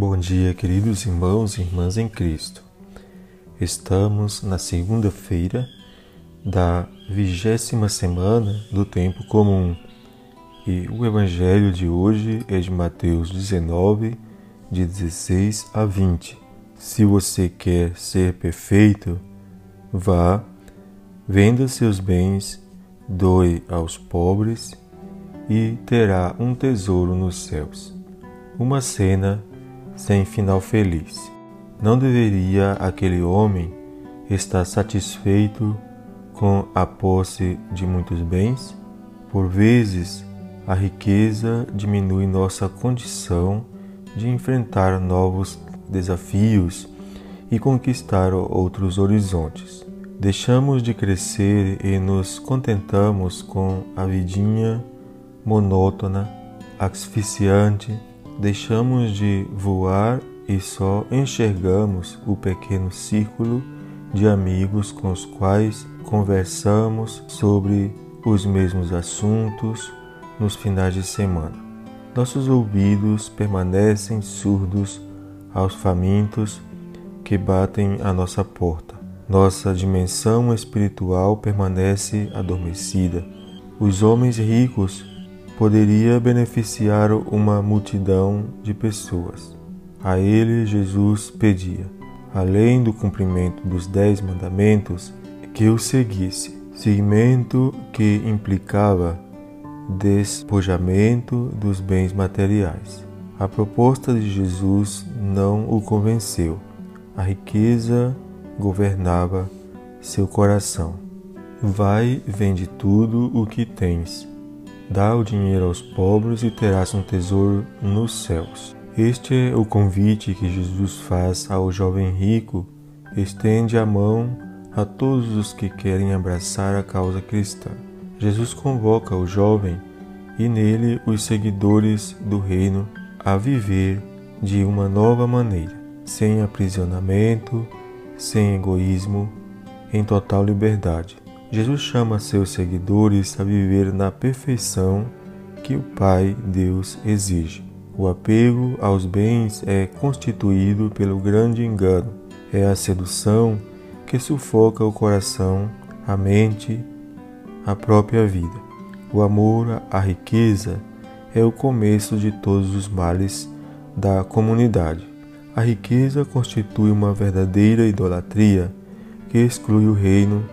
Bom dia, queridos irmãos e irmãs em Cristo. Estamos na segunda-feira da vigésima semana do tempo comum e o evangelho de hoje é de Mateus 19, de 16 a 20. Se você quer ser perfeito, vá, venda seus bens, doe aos pobres e terá um tesouro nos céus. Uma cena sem final feliz. Não deveria aquele homem estar satisfeito com a posse de muitos bens? Por vezes, a riqueza diminui nossa condição de enfrentar novos desafios e conquistar outros horizontes. Deixamos de crescer e nos contentamos com a vidinha monótona, asfixiante deixamos de voar e só enxergamos o pequeno círculo de amigos com os quais conversamos sobre os mesmos assuntos nos finais de semana. Nossos ouvidos permanecem surdos aos famintos que batem à nossa porta. Nossa dimensão espiritual permanece adormecida. Os homens ricos poderia beneficiar uma multidão de pessoas. A ele Jesus pedia, além do cumprimento dos dez mandamentos, que o seguisse, seguimento que implicava despojamento dos bens materiais. A proposta de Jesus não o convenceu. A riqueza governava seu coração. Vai, vende tudo o que tens Dá o dinheiro aos pobres e terás um tesouro nos céus. Este é o convite que Jesus faz ao jovem rico. Estende a mão a todos os que querem abraçar a causa cristã. Jesus convoca o jovem e nele os seguidores do reino a viver de uma nova maneira, sem aprisionamento, sem egoísmo, em total liberdade. Jesus chama seus seguidores a viver na perfeição que o Pai Deus exige. O apego aos bens é constituído pelo grande engano, é a sedução que sufoca o coração, a mente, a própria vida. O amor à riqueza é o começo de todos os males da comunidade. A riqueza constitui uma verdadeira idolatria que exclui o reino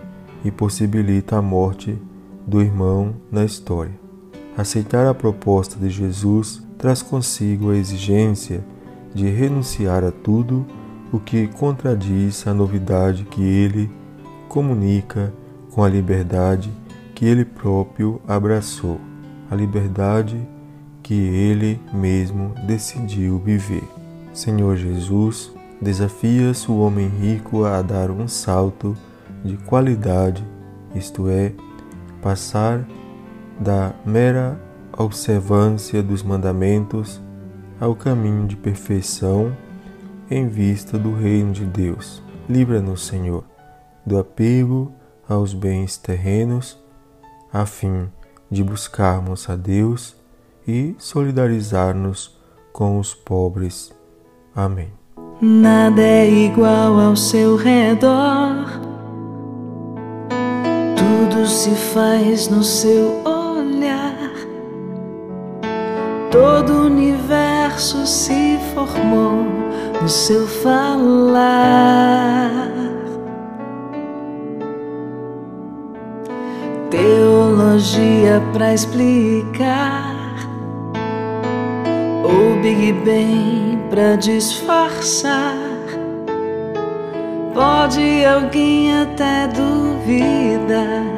e possibilita a morte do irmão na história. Aceitar a proposta de Jesus traz consigo a exigência de renunciar a tudo o que contradiz a novidade que ele comunica com a liberdade que ele próprio abraçou, a liberdade que ele mesmo decidiu viver. Senhor Jesus, desafias o homem rico a dar um salto de qualidade, isto é, passar da mera observância dos mandamentos ao caminho de perfeição em vista do reino de Deus. Livra-nos, Senhor, do apego aos bens terrenos, a fim de buscarmos a Deus e solidarizar-nos com os pobres. Amém. Nada é igual ao seu redor tudo se faz no seu olhar. Todo o universo se formou no seu falar. Teologia para explicar, ou Big Bang para disfarçar Pode alguém até duvidar.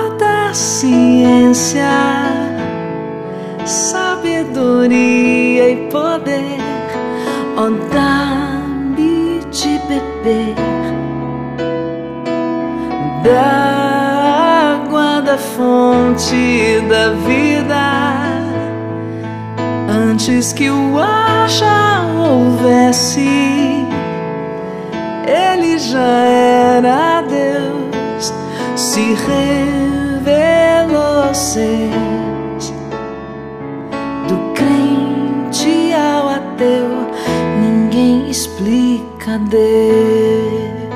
ciência, sabedoria e poder, Oh, dá-me de beber da água da fonte da vida antes que o ar já houvesse. Ele já era Deus, se revelou ser do crente ao ateu. Ninguém explica Deus.